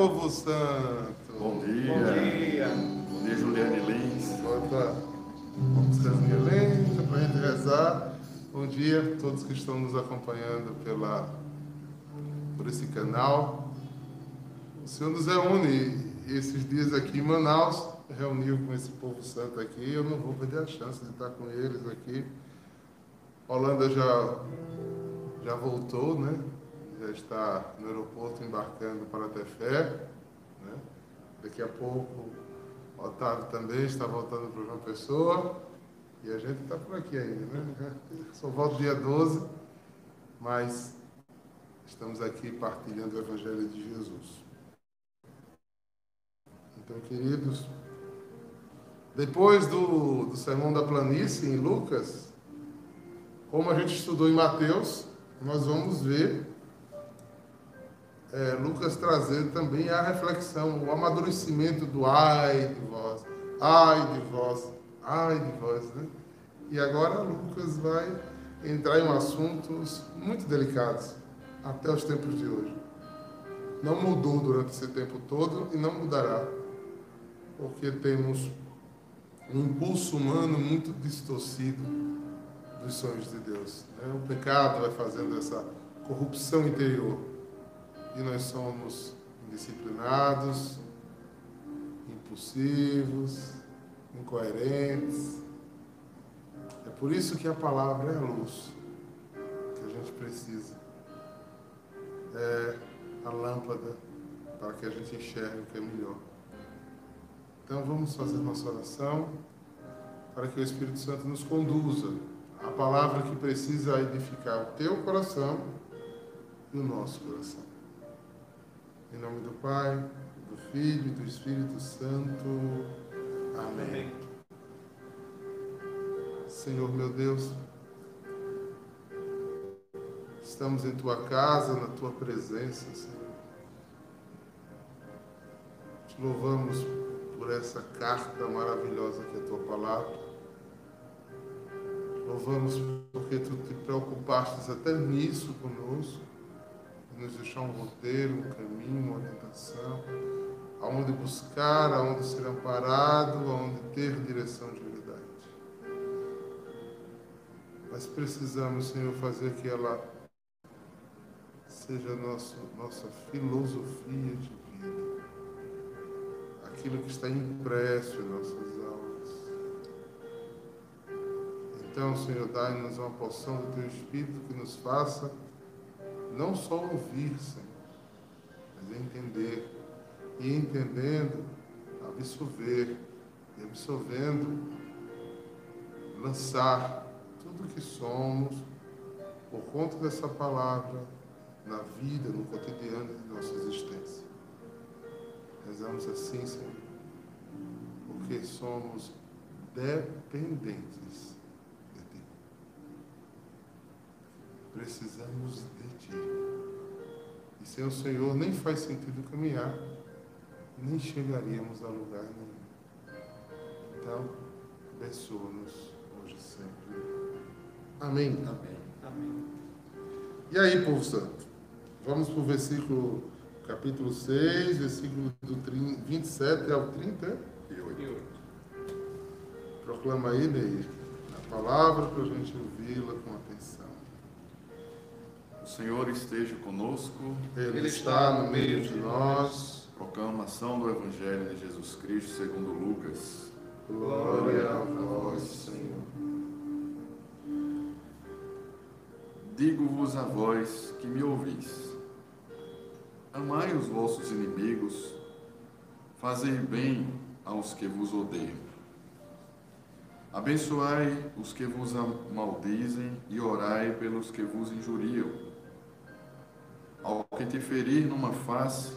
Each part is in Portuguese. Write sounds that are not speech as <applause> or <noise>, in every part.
povo santo. Bom dia. Bom dia. Bom dia, Juliane Lins. Bota músicazinha lenta para a gente rezar. Bom dia a todos que estão nos acompanhando pela, por esse canal. O Senhor nos reúne esses dias aqui em Manaus, reuniu com esse povo santo aqui. Eu não vou perder a chance de estar com eles aqui. Holanda já, já voltou, né? já está no aeroporto embarcando para Tefé. Né? Daqui a pouco Otávio também está voltando para João Pessoa. E a gente está por aqui ainda, né? <laughs> Só volta dia 12, mas estamos aqui partilhando o Evangelho de Jesus. Então, queridos, depois do, do Sermão da Planície em Lucas, como a gente estudou em Mateus, nós vamos ver é, Lucas trazendo também a reflexão, o amadurecimento do ai de vós, ai de vós, ai de vós, né? E agora Lucas vai entrar em assuntos muito delicados até os tempos de hoje. Não mudou durante esse tempo todo e não mudará, porque temos um impulso humano muito distorcido dos sonhos de Deus. Né? O pecado vai fazendo essa corrupção interior e nós somos indisciplinados, impulsivos, incoerentes. É por isso que a palavra é a luz que a gente precisa. É a lâmpada para que a gente enxergue o que é melhor. Então vamos fazer nossa oração para que o Espírito Santo nos conduza a palavra que precisa edificar o teu coração e o nosso coração. Em nome do Pai, do Filho e do Espírito Santo. Amém. Senhor meu Deus, estamos em tua casa, na tua presença, Senhor. Te louvamos por essa carta maravilhosa que é a tua palavra. Louvamos porque tu te preocupaste até nisso conosco, nos deixar um roteiro, um caminho, uma orientação, aonde buscar, aonde ser amparado, aonde ter direção de verdade. Mas precisamos, Senhor, fazer que ela seja nosso, nossa filosofia de. Aquilo que está impresso em nossas almas. Então, Senhor, dai-nos uma porção do Teu Espírito que nos faça não só ouvir, Senhor, mas entender. E entendendo, absorver. E absorvendo, lançar tudo que somos por conta dessa palavra na vida, no cotidiano de nossa existência. Rezamos assim, Senhor, porque somos dependentes de Ti. Precisamos de Ti. E sem o Senhor nem faz sentido caminhar, nem chegaríamos a lugar nenhum. Então, abençoa-nos hoje e sempre. Amém. Amém. Amém. E aí, povo santo? Vamos para o versículo, capítulo 6, versículo do 30, 27 ao 30. E E hoje. hoje? Proclama aí, Neir, a palavra para a gente ouvi-la com atenção. O Senhor esteja conosco. Ele, Ele está no meio de nós. Proclamação do Evangelho de Jesus Cristo segundo Lucas. Glória a vós, Senhor. Digo-vos a vós que me ouvis. Amai os vossos inimigos, fazei bem aos que vos odeiam. Abençoai os que vos maldizem e orai pelos que vos injuriam. Ao que te ferir numa face,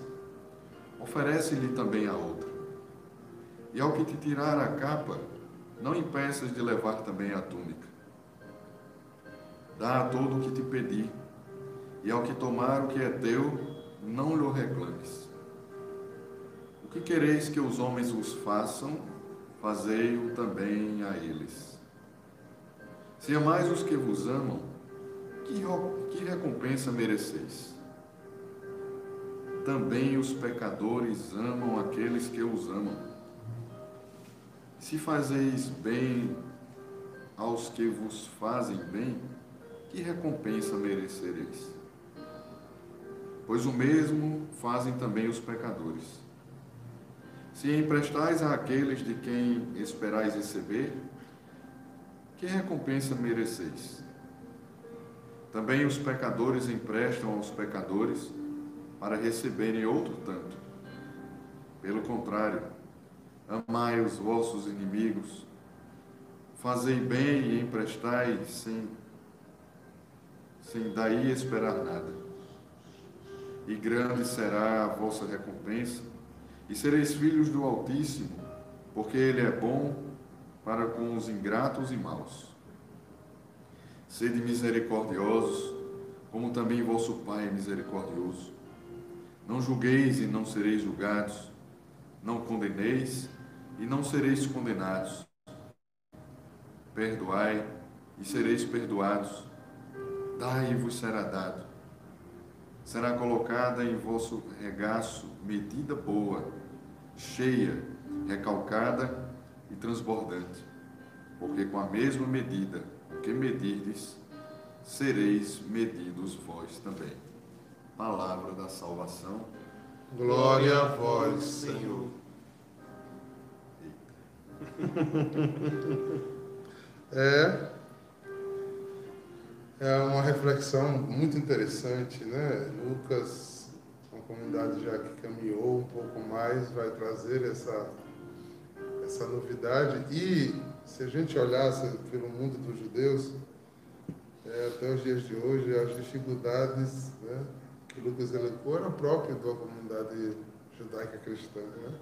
oferece-lhe também a outra. E ao que te tirar a capa, não impeças de levar também a túnica. Dá a todo o que te pedir, e ao que tomar o que é teu, não lhe reclames. O que quereis que os homens vos façam, fazei-o também a eles. Se amais os que vos amam, que, que recompensa mereceis? Também os pecadores amam aqueles que os amam. Se fazeis bem aos que vos fazem bem, que recompensa merecereis? Pois o mesmo fazem também os pecadores. Se emprestais àqueles de quem esperais receber, que recompensa mereceis? Também os pecadores emprestam aos pecadores para receberem outro tanto. Pelo contrário, amai os vossos inimigos, fazei bem e emprestai sem, sem daí esperar nada. E grande será a vossa recompensa, e sereis filhos do Altíssimo, porque Ele é bom para com os ingratos e maus. Sede misericordiosos, como também vosso Pai é misericordioso. Não julgueis e não sereis julgados, não condeneis e não sereis condenados. Perdoai e sereis perdoados. Dai e vos será dado. Será colocada em vosso regaço medida boa, cheia, recalcada e transbordante. Porque com a mesma medida que medirdes, sereis medidos vós também. Palavra da salvação. Glória a vós, Senhor. É, é uma reflexão muito interessante, né? Lucas, uma comunidade já que caminhou um pouco mais, vai trazer essa, essa novidade. E se a gente olhasse pelo mundo dos judeus, é, até os dias de hoje, as dificuldades né, que Lucas elencou eram próprias da comunidade judaica cristã. Né?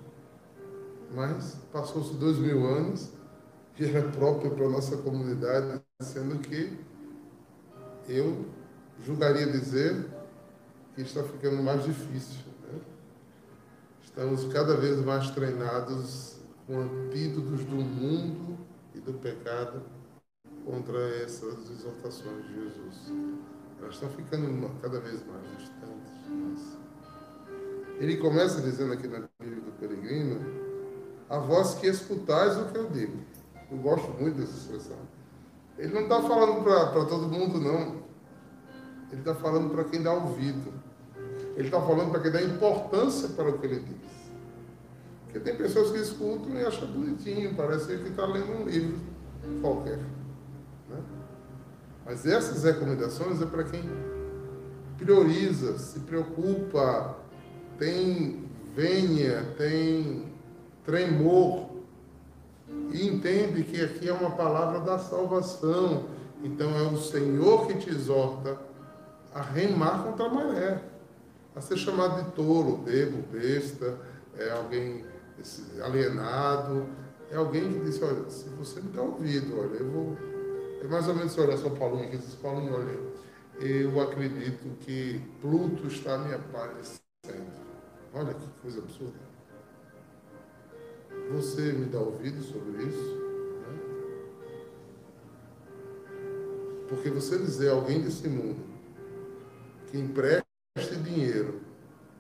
Mas passou-se dois mil anos e era próprio para a nossa comunidade, sendo que eu julgaria dizer que está ficando mais difícil. Né? Estamos cada vez mais treinados com antídotos do mundo e do pecado contra essas exortações de Jesus. Elas estão ficando cada vez mais distantes. Ele começa dizendo aqui na Bíblia do Peregrino, a voz que escutais o que eu digo. Eu gosto muito dessa expressão. Ele não está falando para todo mundo, não. Ele está falando para quem dá ouvido. Ele está falando para quem dá importância para o que ele diz. Porque tem pessoas que escutam e acham bonitinho, parece que está lendo um livro qualquer. Né? Mas essas recomendações é para quem prioriza, se preocupa, tem venha, tem tremor e entende que aqui é uma palavra da salvação. Então é o Senhor que te exorta a remar contra a maré, a ser chamado de tolo, bebo, besta, é alguém alienado, é alguém que disse, olha, se você me dá ouvido, olha, eu vou. É mais ou menos essa oração Paulinho que diz, Paulinho, olha, eu acredito que Pluto está me aparecendo. Olha que coisa absurda. Você me dá ouvido sobre isso? Né? Porque você dizer a alguém desse mundo que empreste dinheiro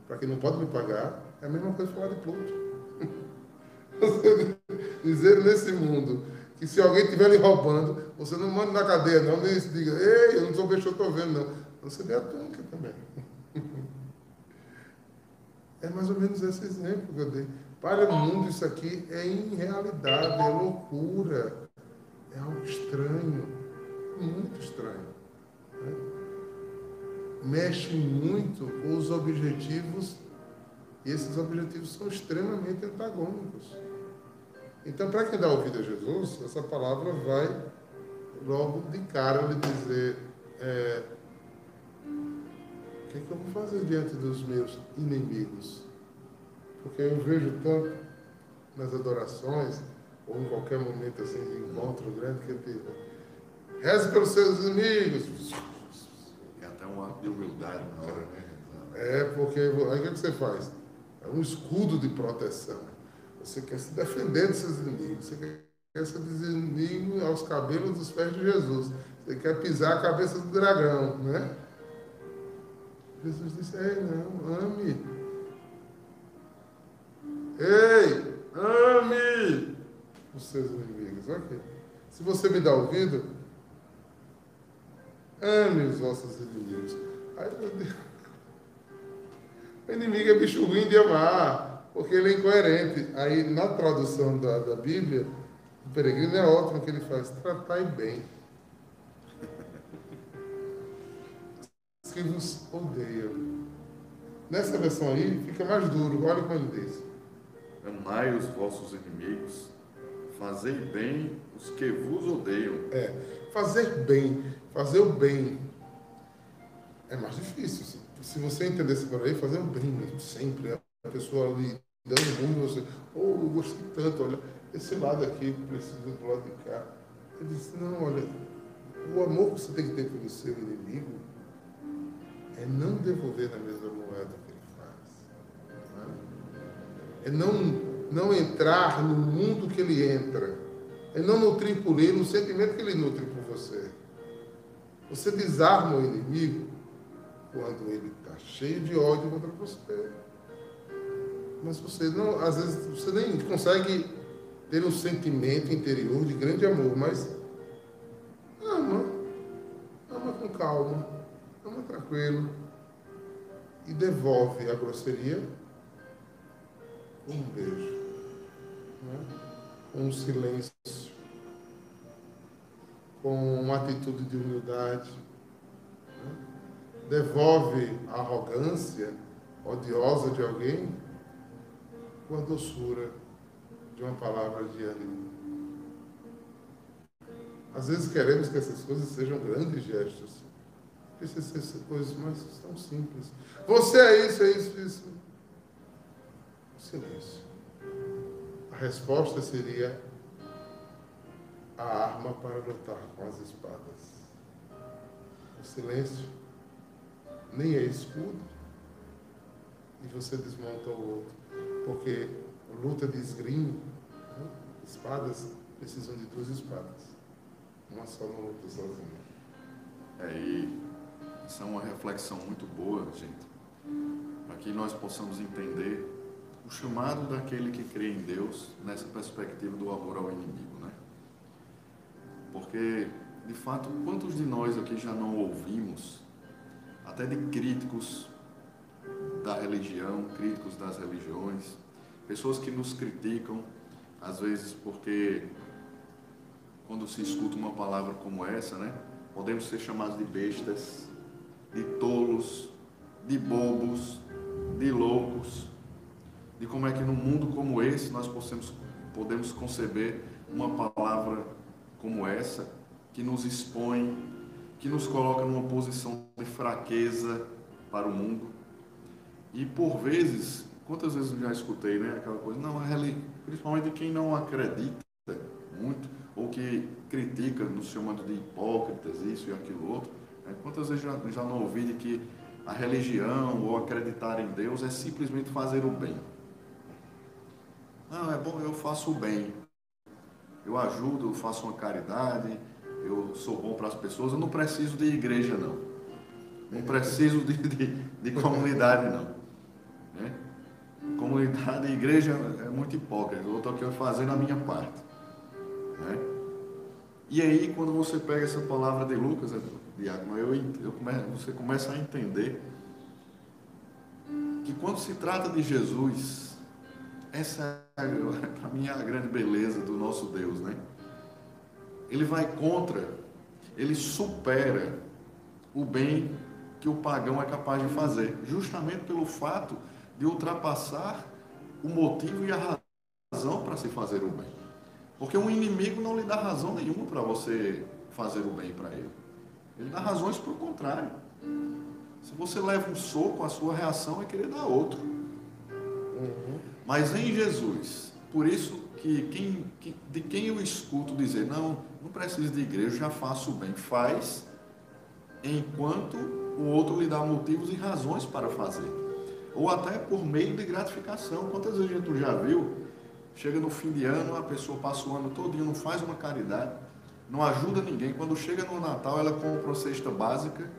para quem não pode me pagar, é a mesma coisa falar de Pluto. <laughs> Você dizer nesse mundo que se alguém estiver lhe roubando, você não manda na cadeia, não, nem diga, ei, eu não sou besta, eu estou vendo, não. Você dê a túnica também. <laughs> É mais ou menos esse exemplo que eu dei. Para o mundo, isso aqui é irrealidade, é loucura, é algo estranho, muito estranho. Né? Mexe muito com os objetivos, e esses objetivos são extremamente antagônicos. Então, para quem dá ouvido a Jesus, essa palavra vai logo de cara lhe dizer: é, o que, é que eu vou fazer diante dos meus inimigos? Porque eu vejo tanto nas adorações, ou em qualquer momento assim de encontro grande, que ele reze pelos seus inimigos. É até um ato de humildade na hora, né? É, porque aí o que você faz? É um escudo de proteção. Você quer se defender dos seus inimigos. Você quer ser inimigo aos cabelos dos pés de Jesus. Você quer pisar a cabeça do dragão, né? Jesus disse, ei, não, ame Ei, ame os seus inimigos. Ok. Se você me dá ouvido, ame os vossos inimigos. Aí, meu Deus. O inimigo é bicho ruim de amar, porque ele é incoerente. Aí, na tradução da, da Bíblia, o peregrino é ótimo que ele faz: tratai bem. Os que vos odeiam. Nessa versão aí, fica mais duro. Olha como ele diz amai os vossos inimigos, fazei bem os que vos odeiam. É, fazer bem, fazer o bem é mais difícil. Se você entendesse por aí, fazer o bem sempre. A pessoa ali dando rumo, você, oh, eu gostei tanto, olha, esse lado aqui precisa do lado de cá. Ele disse, não, olha, o amor que você tem que ter pelo seu inimigo é não devolver na mesma é não, não entrar no mundo que ele entra, é não nutrir por ele o sentimento que ele nutre por você. Você desarma o inimigo quando ele está cheio de ódio contra você. Mas você não, às vezes você nem consegue ter um sentimento interior de grande amor, mas ama, ama com calma, ama tranquilo e devolve a grosseria um beijo, né? um silêncio, com uma atitude de humildade. Né? Devolve a arrogância odiosa de alguém com a doçura de uma palavra de ânimo. Às vezes queremos que essas coisas sejam grandes gestos. Precisam ser coisas mais tão simples. Você é isso, é isso, isso silêncio. A resposta seria a arma para lutar com as espadas. O silêncio nem é escudo, e você desmonta o outro. Porque luta de esgrima, né? espadas precisam de duas espadas. Uma só não luta sozinha. É, e isso é uma reflexão muito boa, gente, para que nós possamos entender o chamado daquele que crê em Deus nessa perspectiva do amor ao inimigo, né? Porque, de fato, quantos de nós aqui já não ouvimos, até de críticos da religião, críticos das religiões, pessoas que nos criticam, às vezes porque quando se escuta uma palavra como essa, né, podemos ser chamados de bestas, de tolos, de bobos, de loucos, de como é que num mundo como esse nós possamos, podemos conceber uma palavra como essa, que nos expõe, que nos coloca numa posição de fraqueza para o mundo. E por vezes, quantas vezes eu já escutei, né, aquela coisa, não, principalmente quem não acredita muito, ou que critica, nos chamando de hipócritas, isso e aquilo outro, né, quantas vezes já, já não ouvi de que a religião ou acreditar em Deus é simplesmente fazer o bem. Não, é bom, eu faço o bem. Eu ajudo, eu faço uma caridade, eu sou bom para as pessoas, eu não preciso de igreja, não. Não preciso de, de, de comunidade, não. Né? Comunidade e igreja é muito hipócrita. Eu estou aqui fazendo a minha parte. Né? E aí, quando você pega essa palavra de Lucas, Diácono, eu, eu você começa a entender que quando se trata de Jesus, essa <laughs> para mim, a grande beleza do nosso Deus, né? Ele vai contra, ele supera o bem que o pagão é capaz de fazer, justamente pelo fato de ultrapassar o motivo e a razão para se fazer o bem. Porque um inimigo não lhe dá razão nenhuma para você fazer o bem para ele. Ele dá razões para o contrário. Se você leva um soco, a sua reação é querer dar outro. Uhum. Mas em Jesus, por isso que, quem, que de quem eu escuto dizer, não, não preciso de igreja, já faço bem, faz, enquanto o outro lhe dá motivos e razões para fazer. Ou até por meio de gratificação. Quantas vezes a gente já viu? Chega no fim de ano, a pessoa passa o ano todinho, não faz uma caridade não ajuda ninguém. Quando chega no Natal, ela compra uma cesta básica,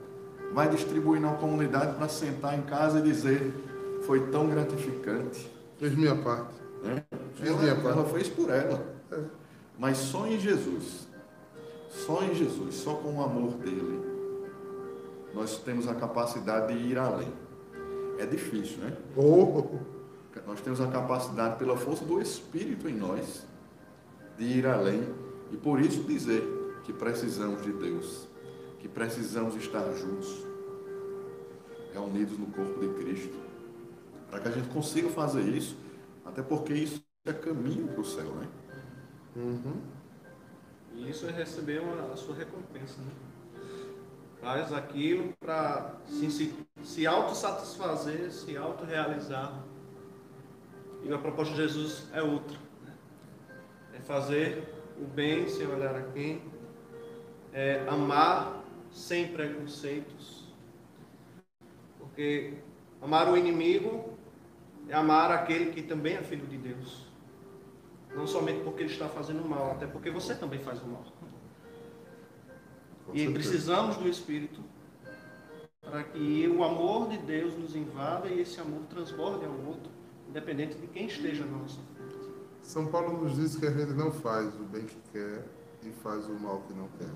vai distribuir na comunidade para sentar em casa e dizer: foi tão gratificante. Fiz minha parte. É? Fiz ela, minha parte. ela fez por ela. É. Mas só em Jesus, só em Jesus, só com o amor dele, nós temos a capacidade de ir além. É difícil, né? Oh. Nós temos a capacidade, pela força do Espírito em nós, de ir além e por isso dizer que precisamos de Deus, que precisamos estar juntos, reunidos no corpo de Cristo, para que a gente consiga fazer isso, até porque isso é caminho para o céu, né? Uhum. E isso é receber uma, a sua recompensa, né? Faz aquilo para se, se, se autossatisfazer, se autorrealizar. E a proposta de Jesus é outra. Né? É fazer o bem sem olhar a quem, é, amar sem preconceitos, porque amar o inimigo amar aquele que também é filho de Deus, não somente porque ele está fazendo mal, até porque você também faz o mal. e precisamos do Espírito para que o amor de Deus nos invada e esse amor transborde ao outro, independente de quem esteja na nossa frente. São Paulo nos diz que a gente não faz o bem que quer e faz o mal que não quer.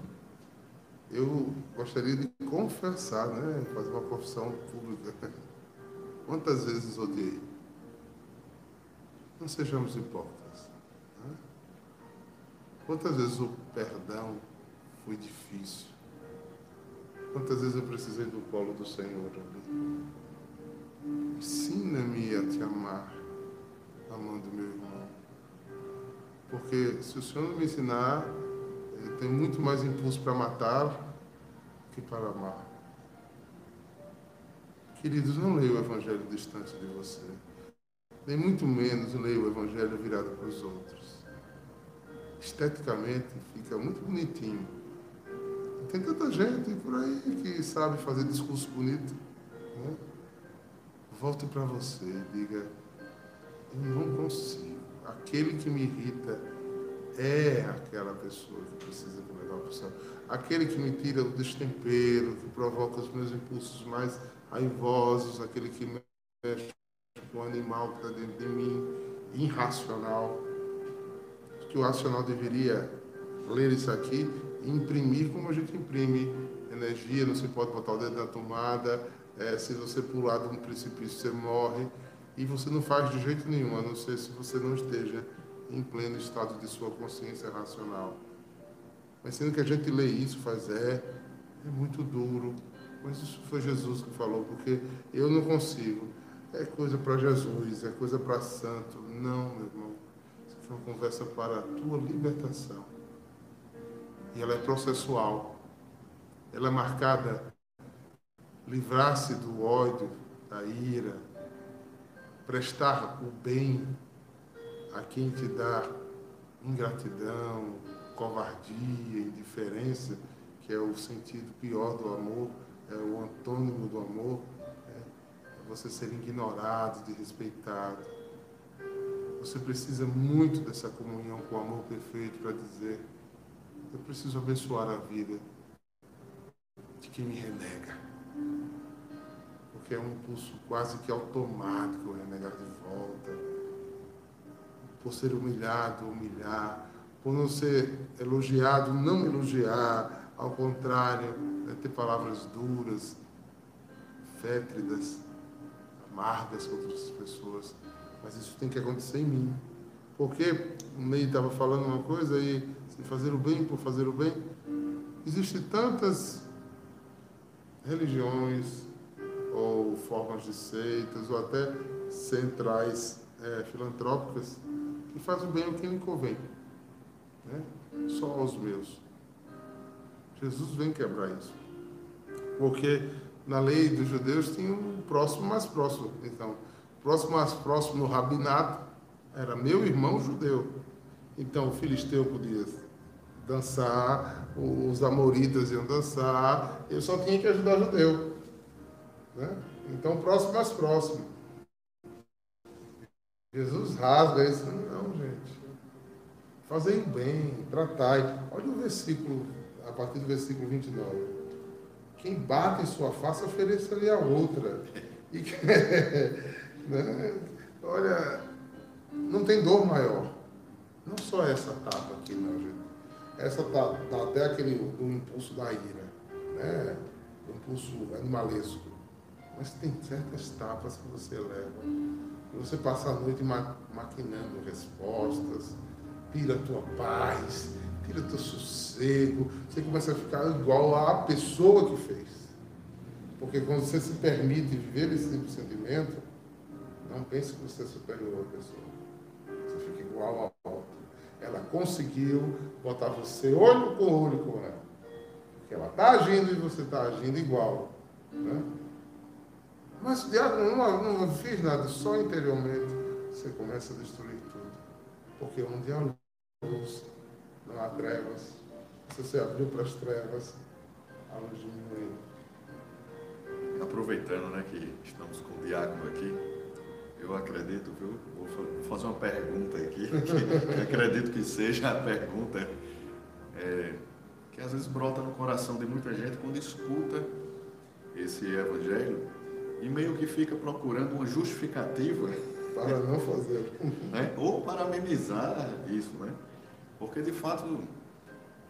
Eu gostaria de confessar, né? Fazer uma confissão pública. <laughs> Quantas vezes odiei? Não sejamos hipócritas. Né? Quantas vezes o perdão foi difícil? Quantas vezes eu precisei do colo do Senhor ali? Ensina-me a te amar, amando meu irmão. Porque se o Senhor não me ensinar, eu tenho muito mais impulso para matar que para amar. Queridos, não leia o Evangelho distante de você. Nem muito menos leia o Evangelho virado para os outros. Esteticamente fica muito bonitinho. Tem tanta gente por aí que sabe fazer discurso bonito, Né? Volte para você e diga: Eu não consigo. Aquele que me irrita é aquela pessoa que precisa me levar para o céu. Aquele que me tira o destempero, que provoca os meus impulsos mais raivosos, aquele que mexe o animal que está dentro de mim, irracional. Que o racional deveria ler isso aqui e imprimir como a gente imprime energia, não se pode botar o dedo na tomada, é, se você pular de um precipício você morre, e você não faz de jeito nenhum, a não ser se você não esteja em pleno estado de sua consciência racional. Mas sendo que a gente lê isso, faz é, é muito duro. Mas isso foi Jesus que falou, porque eu não consigo. É coisa para Jesus, é coisa para santo. Não, meu irmão. Isso foi uma conversa para a tua libertação. E ela é processual. Ela é marcada livrar-se do ódio, da ira, prestar o bem a quem te dá ingratidão, covardia, indiferença, que é o sentido pior do amor, é o antônimo do amor, você ser ignorado, desrespeitado. Você precisa muito dessa comunhão com o amor perfeito para dizer: eu preciso abençoar a vida de quem me renega. Porque é um impulso quase que automático renegar de volta. Por ser humilhado, humilhar, por não ser elogiado, não elogiar, ao contrário, né, ter palavras duras, fétridas, amargas contra as pessoas. Mas isso tem que acontecer em mim. Porque o Ney estava falando uma coisa e se fazer o bem por fazer o bem, existem tantas religiões ou formas de seitas ou até centrais é, filantrópicas e faz o bem o que lhe convém. Né? Só aos meus. Jesus vem quebrar isso. Porque na lei dos judeus tinha um próximo mais próximo. Então, próximo mais próximo no rabinato era meu irmão judeu. Então, o filisteu podia dançar, os amoritas iam dançar, eu só tinha que ajudar o judeu. Né? Então, próximo mais próximo. Jesus rasga isso. Não, gente. Fazei o bem, tratai. Olha o versículo, a partir do versículo 29. Quem bate em sua face, ofereça-lhe a outra. E, <laughs> né? Olha, não tem dor maior. Não só essa tapa aqui, não, gente. Essa tá, tá até aquele do impulso da ira, né? O impulso animalesco. Mas tem certas tapas que você leva você passa a noite ma maquinando respostas, tira a tua paz, tira teu sossego, você começa a ficar igual à pessoa que fez. Porque quando você se permite viver esse tipo de sentimento, não pense que você é superior à pessoa. Você fica igual a outra. Ela conseguiu botar você olho com olho com ela. Porque ela está agindo e você está agindo igual. Né? Mas, diácono, não, não fiz nada, só interiormente você começa a destruir tudo. Porque onde há luz, não há trevas. Se você abriu para as trevas, a luz diminui. Aproveitando né, que estamos com o diácono aqui, eu acredito, viu? Vou fazer uma pergunta aqui, <laughs> que acredito que seja a pergunta é, que às vezes brota no coração de muita gente quando escuta esse evangelho e meio que fica procurando uma justificativa para não fazer, né? ou para amenizar isso, né? Porque de fato,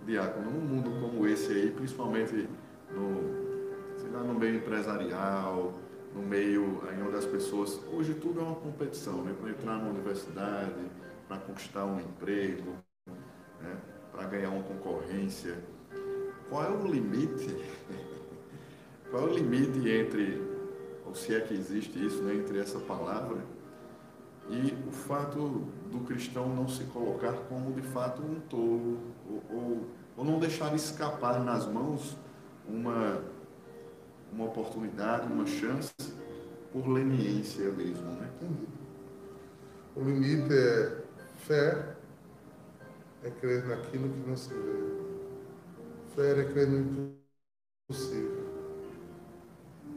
diácono, num mundo como esse aí, principalmente no, sei lá, no meio empresarial, no meio aí onde as pessoas, hoje tudo é uma competição, né? Para entrar na universidade, para conquistar um emprego, né? para ganhar uma concorrência. Qual é o limite? <laughs> Qual é o limite entre ou se é que existe isso né, entre essa palavra, e o fato do cristão não se colocar como de fato um tolo, ou, ou, ou não deixar escapar nas mãos uma, uma oportunidade, uma chance, por leniência mesmo. Né? O limite é fé, é crer naquilo que não se vê. Fé é crer no impossível.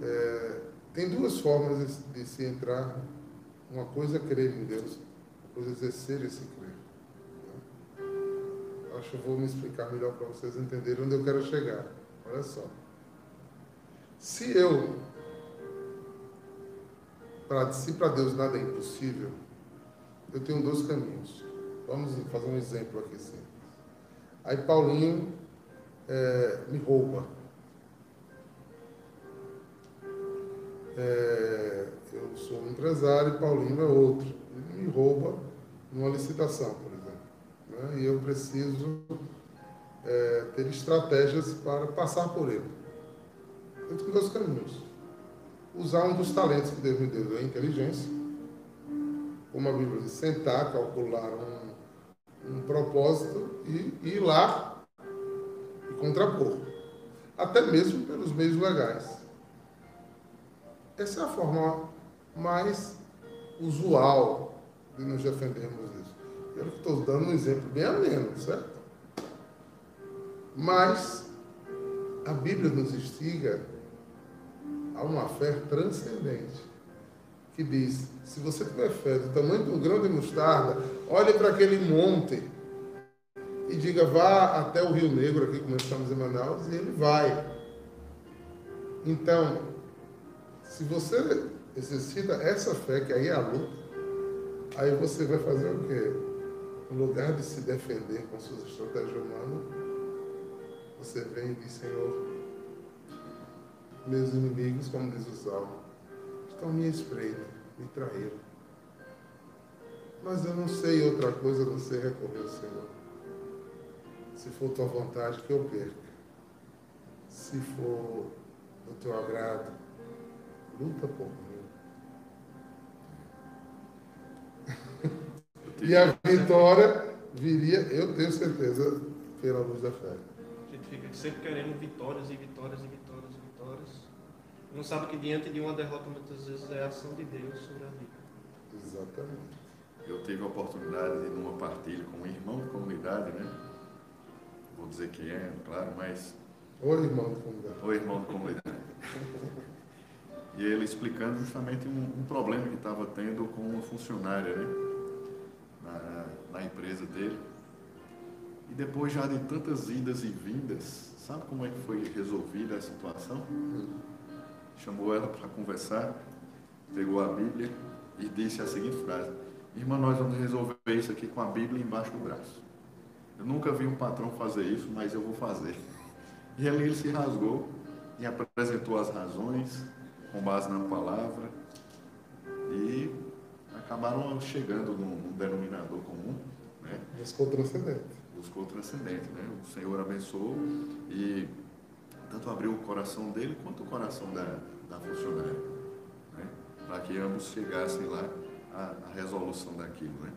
É Tem duas formas de, se entrar. Uma coisa é crer em Deus, é exercer esse crer. Acho que eu vou me explicar melhor para vocês entenderem onde eu quero chegar. Olha só. Se eu, para se para Deus nada é impossível, eu tenho dois caminhos. Vamos fazer um exemplo aqui simples. Aí Paulinho é, me rouba. É, eu sou um empresário e Paulinho é outro. Ele me rouba numa licitação, por exemplo. Né? E eu preciso é, ter estratégias para passar por ele. Eu tenho dois caminhos. Usar um dos talentos que Deus me deu, a inteligência, como a Bíblia diz, sentar, calcular um, um propósito e, e ir lá e contrapor. Até mesmo pelos meios legais. Essa é a forma mais usual de nos defendermos disso. Eu estou dando um exemplo bem ameno, certo? Mas a Bíblia nos instiga a uma fé transcendente, que diz: se você tiver fé do tamanho de um grão de mostarda, olhe para aquele monte e diga: vá até o Rio Negro, aqui como estamos em Manaus, e ele vai. Então, se você exercita essa fé, que aí é a luta, aí você vai fazer o quê? No lugar de se defender com suas estratégias humanas, você vem e diz, Senhor, meus inimigos, como diz o Salmo, estão me espreita, me traíram. Mas eu não sei outra coisa não ser recorrer ao Senhor. Se for tua vontade, que eu perca. Se for do teu agrado, luta por mim. E a vitória viria, eu tenho certeza, pela luz da fé. A gente fica sempre querendo vitórias e vitórias e vitórias e vitórias. Não sabe que diante de uma derrota muitas vezes é a ação de Deus sobre a vida. Exatamente. Eu tive a oportunidade de ir numa partilha com um irmão de comunidade, né? Vou dizer quem é, claro, mas. Oi, irmão de comunidade. Oi, irmão de comunidade. <laughs> e ele explicando justamente um, um problema que estava tendo com uma funcionária, né? Na, empresa dele. E depois já de tantas idas e vindas, sabe como é que foi resolvida a situação? Chamou ela para conversar, pegou a Bíblia e disse a seguinte frase: Irmã, nós vamos resolver isso aqui com a Bíblia embaixo do braço. Eu nunca vi um patrão fazer isso, mas eu vou fazer. E ali ele se rasgou e apresentou as razões com base na palavra e acabaram chegando num, denominador comum. Né? Buscou transcendente. Buscou transcendente. Né? O Senhor abençoou e tanto abriu o coração dele quanto o coração da, da funcionária. Né? Para que ambos chegassem lá à, à resolução daquilo. Né?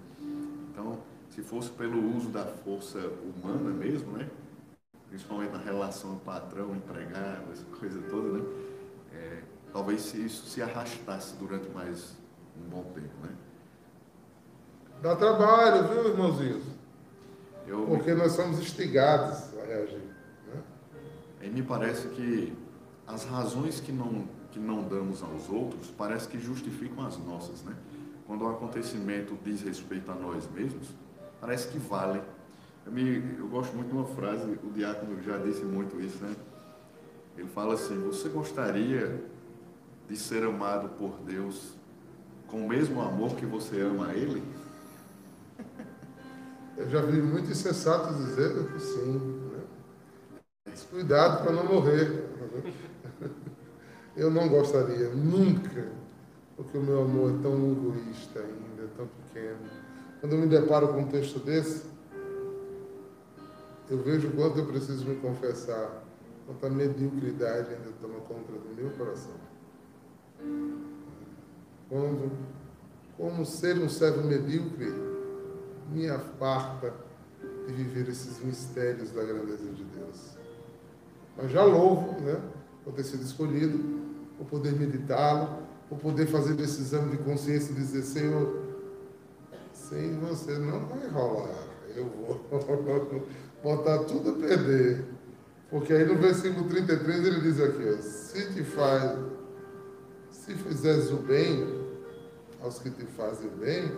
Então, se fosse pelo uso da força humana mesmo, né? principalmente na relação patrão-empregado, essa coisa toda, né? É, talvez isso se arrastasse durante mais um bom tempo, né? Dá trabalho, viu, irmãozinhos? Eu, Porque nós somos instigados a reagir. Né? E me parece que as razões que não, que não damos aos outros parece que justificam as nossas, né? Quando o acontecimento diz respeito a nós mesmos, parece que vale. Eu, me, eu gosto muito de uma frase, o diácono já disse muito isso, né? Ele fala assim: Você gostaria de ser amado por Deus com o mesmo amor que você ama Ele? Eu já vi muito insensatos dizer que sim. Né? Cuidado para não morrer. Eu não gostaria, nunca, porque o meu amor é tão egoísta ainda, é tão pequeno. Quando eu me deparo com um texto desse, eu vejo o quanto eu preciso me confessar, quanto a mediocridade ainda toma conta do meu coração. Quando, como ser um servo medíocre, me aparta de viver esses mistérios da grandeza de Deus. Mas já louvo, né, por ter sido escolhido, por poder meditá-lo, por poder fazer esse exame de consciência e dizer, Senhor, sem você não vai rolar. Eu vou <laughs> botar tudo a perder. Porque aí no versículo 33 ele diz aqui, ó, se te faz, Se fizeres o bem aos que te fazem bem,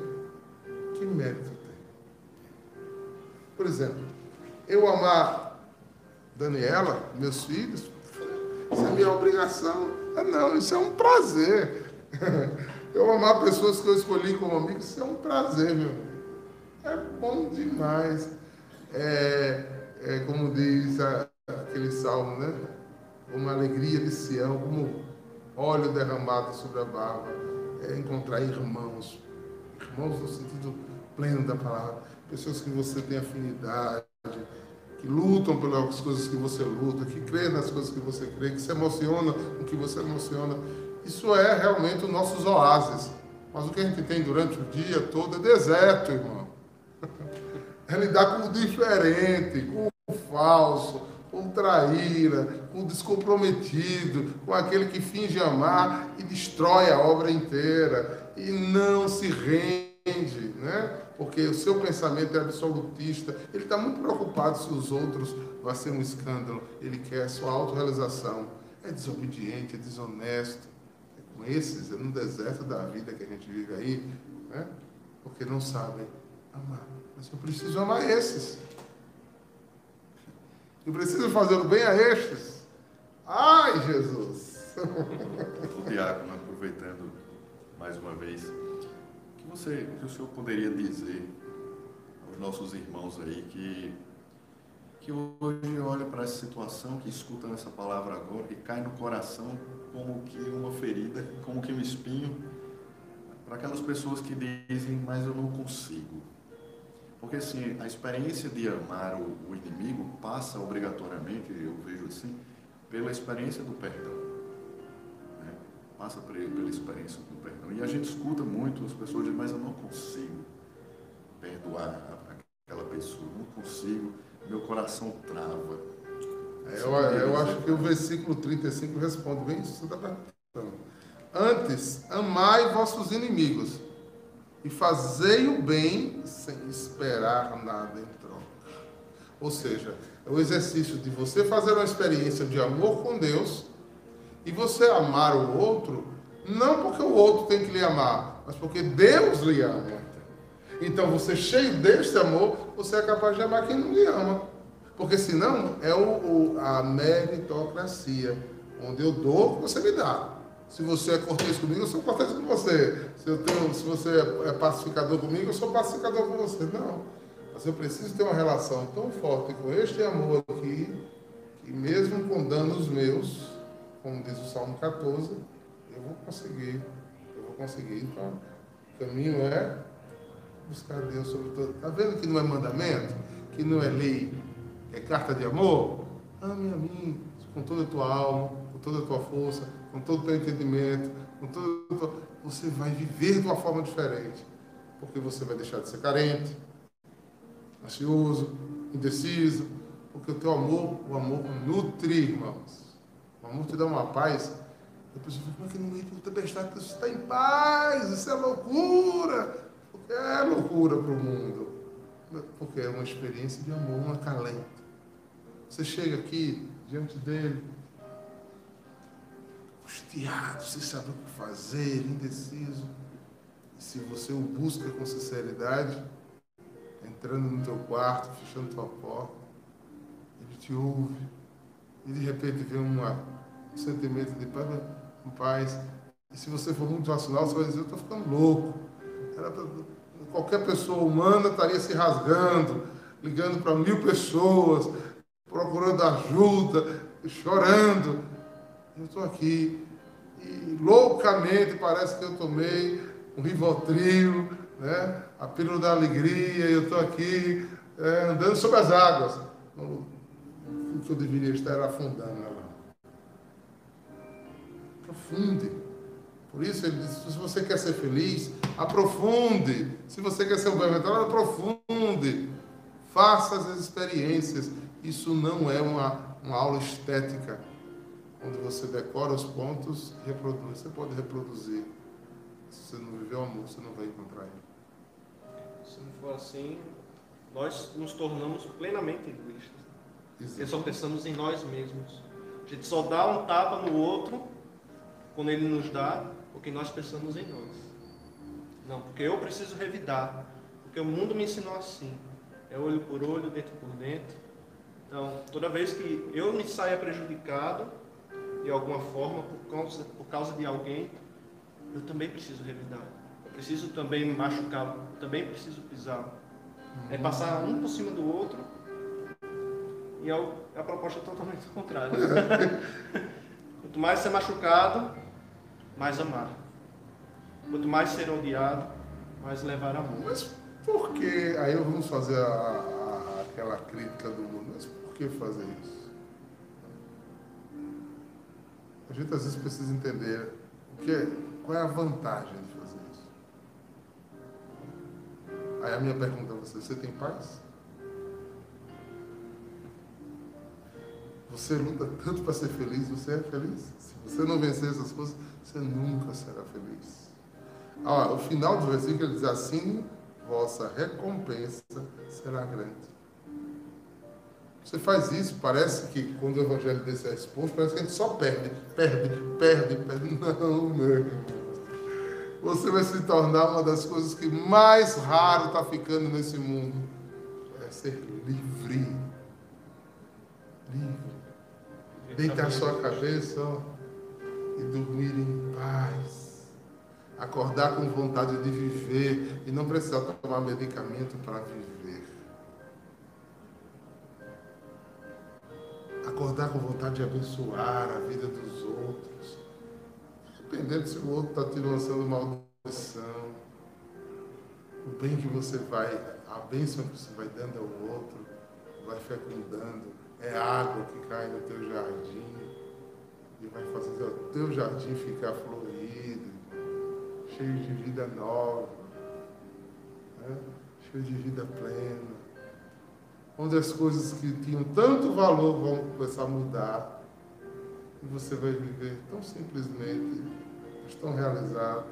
que mérito tem? Por exemplo, eu amar Daniela, meus filhos, isso é minha obrigação. Ah, não, isso é um prazer. <laughs> Eu amar pessoas que eu escolhi como amigos, isso é um prazer, meu. É bom demais. É, é como diz a, aquele salmo, né? Uma alegria de Sião, como óleo derramado sobre a barba. É encontrar irmãos. Irmãos no sentido pleno da palavra. Pessoas que você tem afinidade, que lutam pelas coisas que você luta, que crê nas coisas que você crê, que se emociona com que você emociona. Isso é realmente os nossos oásis. Mas o que a gente tem durante o dia todo é deserto, irmão. <laughs> É lidar com o diferente, com o falso, com traíra, com descomprometido, com aquele que finge amar e destrói a obra inteira e não se rende, né? Porque o seu pensamento é absolutista. Ele está muito preocupado se os outros vai ser um escândalo. Ele quer sua autorrealização. É desobediente, é desonesto com esses, é no deserto da vida que a gente vive aí, né? porque não sabem amar. Mas eu preciso amar esses. Eu preciso fazer o bem a estes. Ai, Jesus! o Diácono, aproveitando mais uma vez, que você, que o senhor poderia dizer aos nossos irmãos aí que que hoje olha para essa situação, que escuta essa palavra agora e cai no coração como que uma ferida, como que um espinho, para aquelas pessoas que dizem, mas eu não consigo. Porque assim, a experiência de amar o, o inimigo passa obrigatoriamente, eu vejo assim, pela experiência do perdão. Né? Passa pela, experiência do perdão. E a gente escuta muito as pessoas dizem, mas eu não consigo perdoar aquela pessoa, não consigo meu coração trava. É, eu, eu acho que o versículo 35 responde bem isso que você está perguntando. Antes, amai vossos inimigos e fazei o bem sem esperar nada em troca. Ou seja, é o exercício de você fazer uma experiência de amor com Deus e você amar o outro, não porque o outro tem que lhe amar, mas porque Deus lhe ama. Então, você cheio desse amor, você é capaz de amar quem não lhe ama. Porque senão é o, o, a meritocracia, onde eu dou você me dá. Se você é cortês comigo, eu sou cortês com você. Se, eu tenho, se você é pacificador comigo, eu sou pacificador com você. Não. Mas eu preciso ter uma relação tão forte com este amor aqui, que mesmo com danos meus, como diz o Salmo 14, eu vou conseguir. Eu vou conseguir. Então, o caminho é buscar Deus sobre todo. Está vendo que não é mandamento? Que não é lei? Que é carta de amor? Ame a mim com toda a tua alma, com toda a tua força, com todo o teu entendimento, com todo Você vai viver de uma forma diferente. Porque você vai deixar de ser carente, ansioso, indeciso. Porque o teu amor, o amor nutre, irmãos. O amor te dá uma paz. A pessoa fala, como é que no meio de tempestade você está em paz? Isso é loucura é loucura para o mundo, porque é uma experiência de amor, um acalento. Você chega aqui diante dele, angustiado, sem saber o que fazer, indeciso. E se você o busca com sinceridade, entrando no teu quarto, fechando tua porta, ele te ouve. E de repente vem uma, um sentimento de paz. E se você for muito racional, você vai dizer, eu estou ficando louco. Era pra, qualquer pessoa humana estaria se rasgando, ligando para mil pessoas, procurando ajuda, chorando. Eu estou aqui e loucamente parece que eu tomei um rivotril, né? a pílula da alegria, eu estou aqui é, andando sobre as águas. O que eu deveria estar afundando ela. Profunde. Por isso ele disse, se você quer ser feliz, aprofunde. Se você quer ser um bem-aventurado, aprofunde. Faça as experiências. Isso não é uma, uma aula estética, onde você decora os pontos e reproduz. Você pode reproduzir. Se você não viver o amor, você não vai encontrar ele. Se não for assim, nós nos tornamos plenamente egoístas. Porque só pensamos em nós mesmos. A gente só dá um tapa no outro quando Ele nos dá o que nós pensamos em nós. Não, porque eu preciso revidar. Porque o mundo me ensinou assim. É olho por olho, dentro por dentro. Então, toda vez que eu me saia prejudicado, de alguma forma, por causa, por causa de alguém, eu também preciso revidar. Eu preciso também me machucar, também preciso pisar. É passar um por cima do outro. E é a proposta é totalmente <laughs> contrária. <laughs> Quanto mais ser machucado, mais amar. Quanto mais ser odiado, mais levar amor. Mas por que? Aí vamos fazer a, a, aquela crítica do mundo. Mas por que fazer isso? A gente às vezes precisa entender o que, qual é a vantagem de fazer isso. Aí a minha pergunta a você, você tem paz? Você luta tanto para ser feliz, você é feliz? Se você não vencer essas coisas, você nunca será feliz. Ah, o final do versículo diz assim: vossa recompensa será grande. Você faz isso, parece que quando o evangelho desse é exposto, parece que a gente só perde, perde, perde, perde. <laughs> Não, meu irmão. Você vai se tornar uma das coisas que mais raro está ficando nesse mundo. É ser livre. Livre. Deitar sua cabeça ó, e dormir em paz. Acordar com vontade de viver e não precisar tomar medicamento para viver. Acordar com vontade de abençoar a vida dos outros. Independente se o outro está te lançando maldição. O bem que você vai, a bênção que você vai dando ao outro, vai fecundando é água que cai no teu jardim e vai fazer o teu jardim ficar florido, cheio de vida nova, né? cheio de vida plena. Onde as coisas que tinham tanto valor vão começar a mudar. E você vai viver tão simplesmente, tão realizado.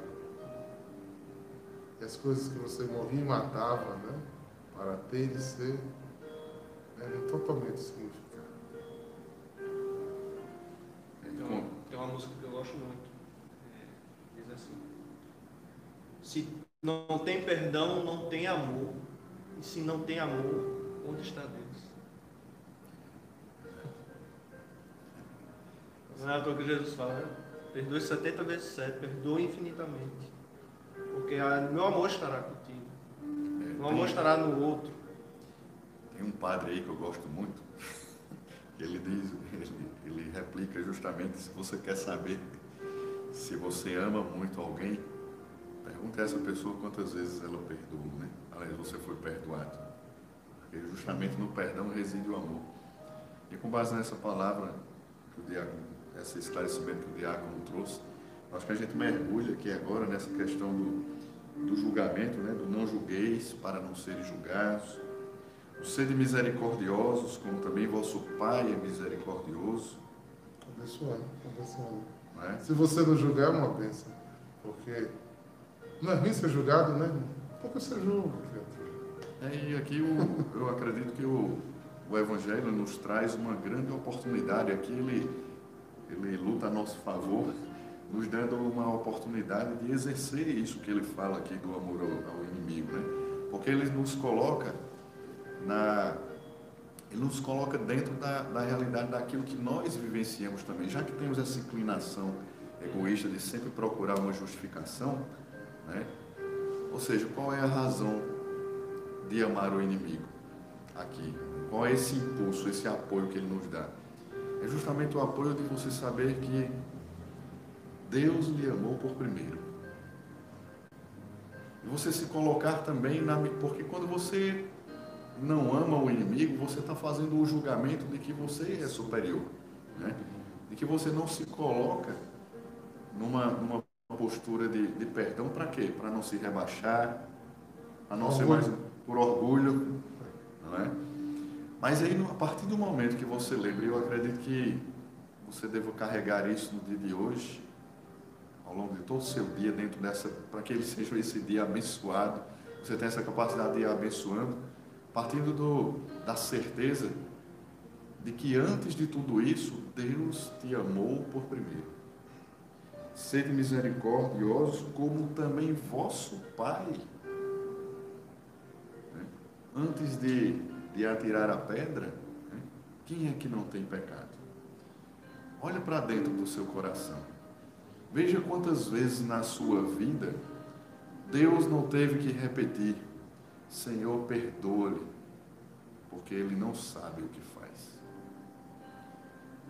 E as coisas que você morria e matava, né? Para ter e ser, eram totalmente significativas. música que eu gosto muito. É, diz assim: Se não tem perdão, não tem amor. E se não tem amor, onde está Deus? Não é o que Jesus fala, né? Perdoe 70 vezes 7, perdoe infinitamente. Porque meu amor estará contigo. É, meu amor estará no outro. Tem um padre aí que eu gosto muito, <laughs> ele diz, ele, ele replica justamente se você quer saber se você ama muito alguém, pergunte a essa pessoa quantas vezes ela perdoou, né? Aliás, você foi perdoado. Porque justamente no perdão reside o amor. E com base nessa palavra que o diácono, esse esclarecimento que o diácono trouxe, acho que a gente mergulha aqui agora nessa questão do, do julgamento, né? do não julgueis para não serem julgados, Sede misericordiosos, como também vosso Pai é misericordioso. Abençoando, abençoando. É? Se você não julgar, é uma bênção. Porque não é ruim ser julgado, né? Porque você julga, e aqui o, eu acredito que o, o Evangelho nos traz uma grande oportunidade. Aqui ele, ele luta a nosso favor, nos dando uma oportunidade de exercer isso que ele fala aqui do amor ao, ao inimigo, né? Porque ele nos coloca na, ele nos coloca dentro da, da realidade daquilo que nós vivenciamos também. Já que temos essa inclinação egoísta de sempre procurar uma justificação, né? ou seja, qual é a razão de amar o inimigo aqui? Qual é esse impulso, esse apoio que ele nos dá? É justamente o apoio de você saber que Deus lhe amou por primeiro. E você se colocar também na. Porque quando você não ama o inimigo, você está fazendo o julgamento de que você é superior. Né? De que você não se coloca numa, numa postura de, de perdão para quê? Para não se rebaixar, para não ser mais por orgulho. Não é? Mas aí, a partir do momento que você lembra, eu acredito que você deva carregar isso no dia de hoje, ao longo de todo o seu dia, dentro dessa, para que ele seja esse dia abençoado. Você tem essa capacidade de ir abençoando partindo do, da certeza de que antes de tudo isso, Deus te amou por primeiro. sede misericordiosos, como também vosso Pai. Antes de, de atirar a pedra, né? quem é que não tem pecado? Olha para dentro do seu coração. Veja quantas vezes na sua vida Deus não teve que repetir: Senhor, perdoa-lhe, porque ele não sabe o que faz.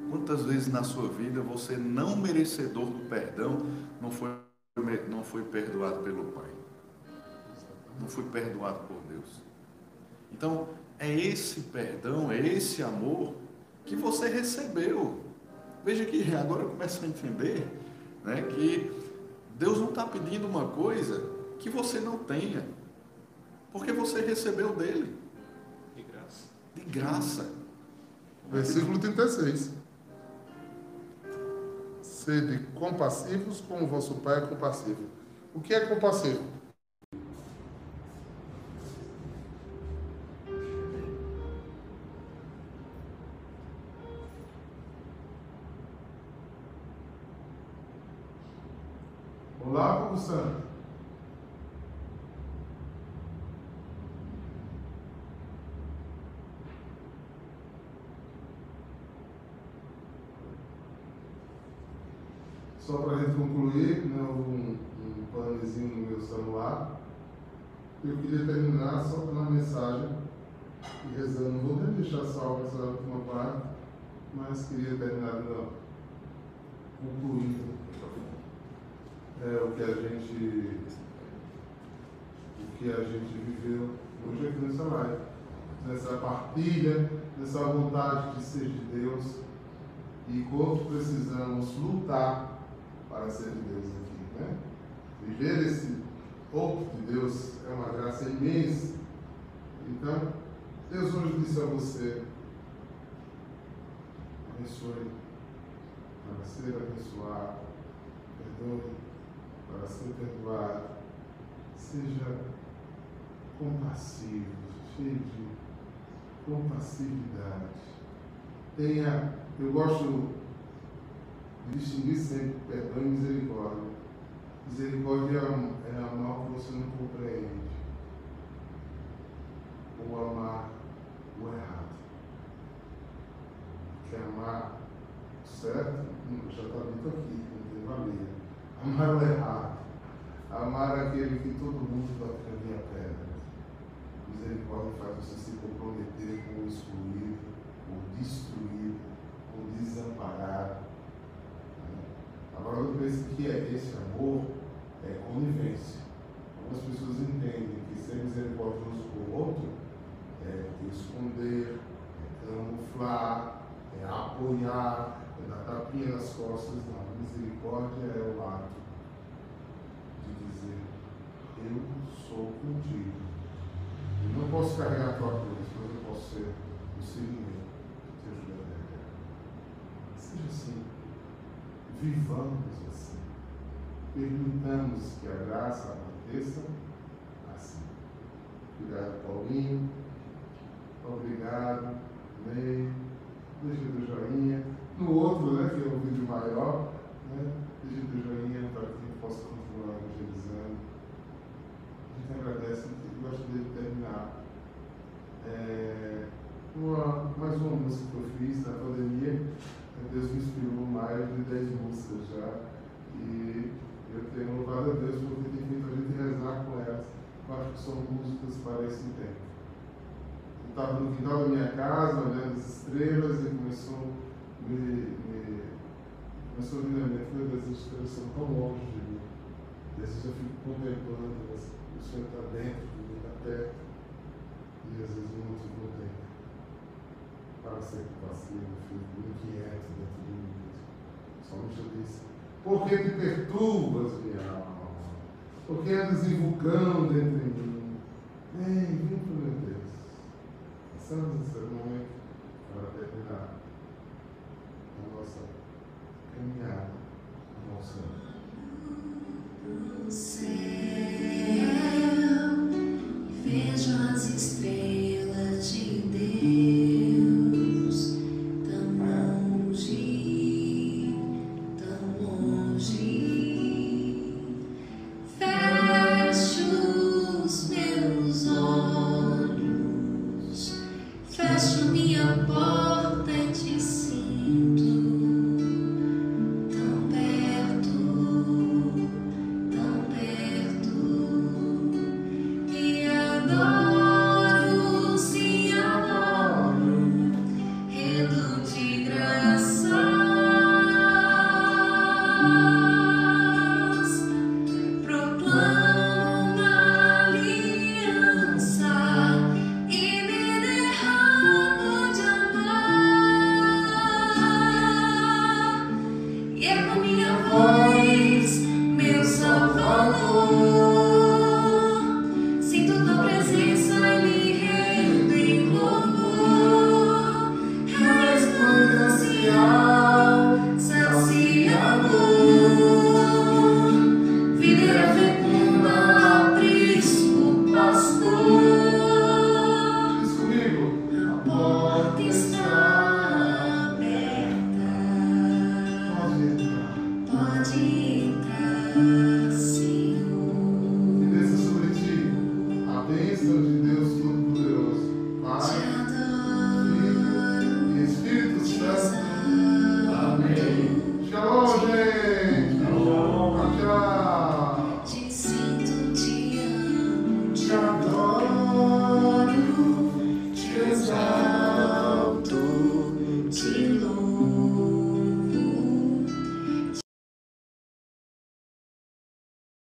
Quantas vezes na sua vida você, não merecedor do perdão, não foi, não foi perdoado pelo Pai? Não foi perdoado por Deus. Então, é esse perdão, é esse amor que você recebeu. Veja que agora eu começo a entender né, que Deus não está pedindo uma coisa que você não tenha, porque você recebeu dele. De graça. De graça. Versículo 36. Sede compassivos como vosso Pai é compassivo. O que é compassivo? Mas queria terminar concluindo é, o que a gente o que a gente viveu hoje aqui nessa live. Nessa partilha, nessa vontade de ser de Deus e quanto precisamos lutar para ser de Deus aqui. Né? Viver esse pouco de Deus é uma graça imensa. Então, Deus hoje disse a você: abençoe para ser abençoado, perdoe para ser perdoado, seja compassivo, cheio de compassividade. Tenha, eu gosto distinguir sempre perdão e misericórdia. Misericórdia é, é amar o que você não compreende, ou amar o errado. Amar certo, hum, já está dito aqui, não tem valia. Amar o errado, amar aquele que todo mundo tirando a pedra. Misericórdia faz você se comprometer com o excluído, o destruído, o desamparado Agora, eu penso que é, esse amor é conivência. Algumas pessoas entendem que ser misericordioso com o outro é esconder, é camuflar, apoiar, é dar tapinha nas costas. Não, misericórdia é o ato de dizer: Eu sou contigo. Eu não posso carregar a tua cruz, mas eu posso ser o seguimento te ajuda a carregar. Seja assim vivamos assim. Permitamos que a graça aconteça assim. Obrigado, Paulinho. Obrigado, Ney. Deixa o joinha. No outro, né, que é o vídeo maior, né, deixa o joinha para que possa continuar evangelizando. A gente agradece e gosta de terminar. É, uma, mais uma música que eu fiz na pandemia Deus me inspirou mais de 10 músicas já. E eu tenho louvado a Deus porque tem feito a gente rezar com elas. Eu acho que são músicas para esse tempo. Estava no quintal da minha casa, olhando as estrelas, e começou me, me começou a vir na minha as estrelas são tão longe de mim. E às vezes eu fico contemplando, o Senhor está dentro de mim, está perto. E às vezes tive tempo para ser compassivo, fico inquieto dentro de mim mesmo. Somente eu disse, por que te perturbas, minha alma? Por que andas invocando dentro de mim? Vem, vem para meu Deus. Passamos esse momento para terminar a nossa caminhada ao Senhor. Céu,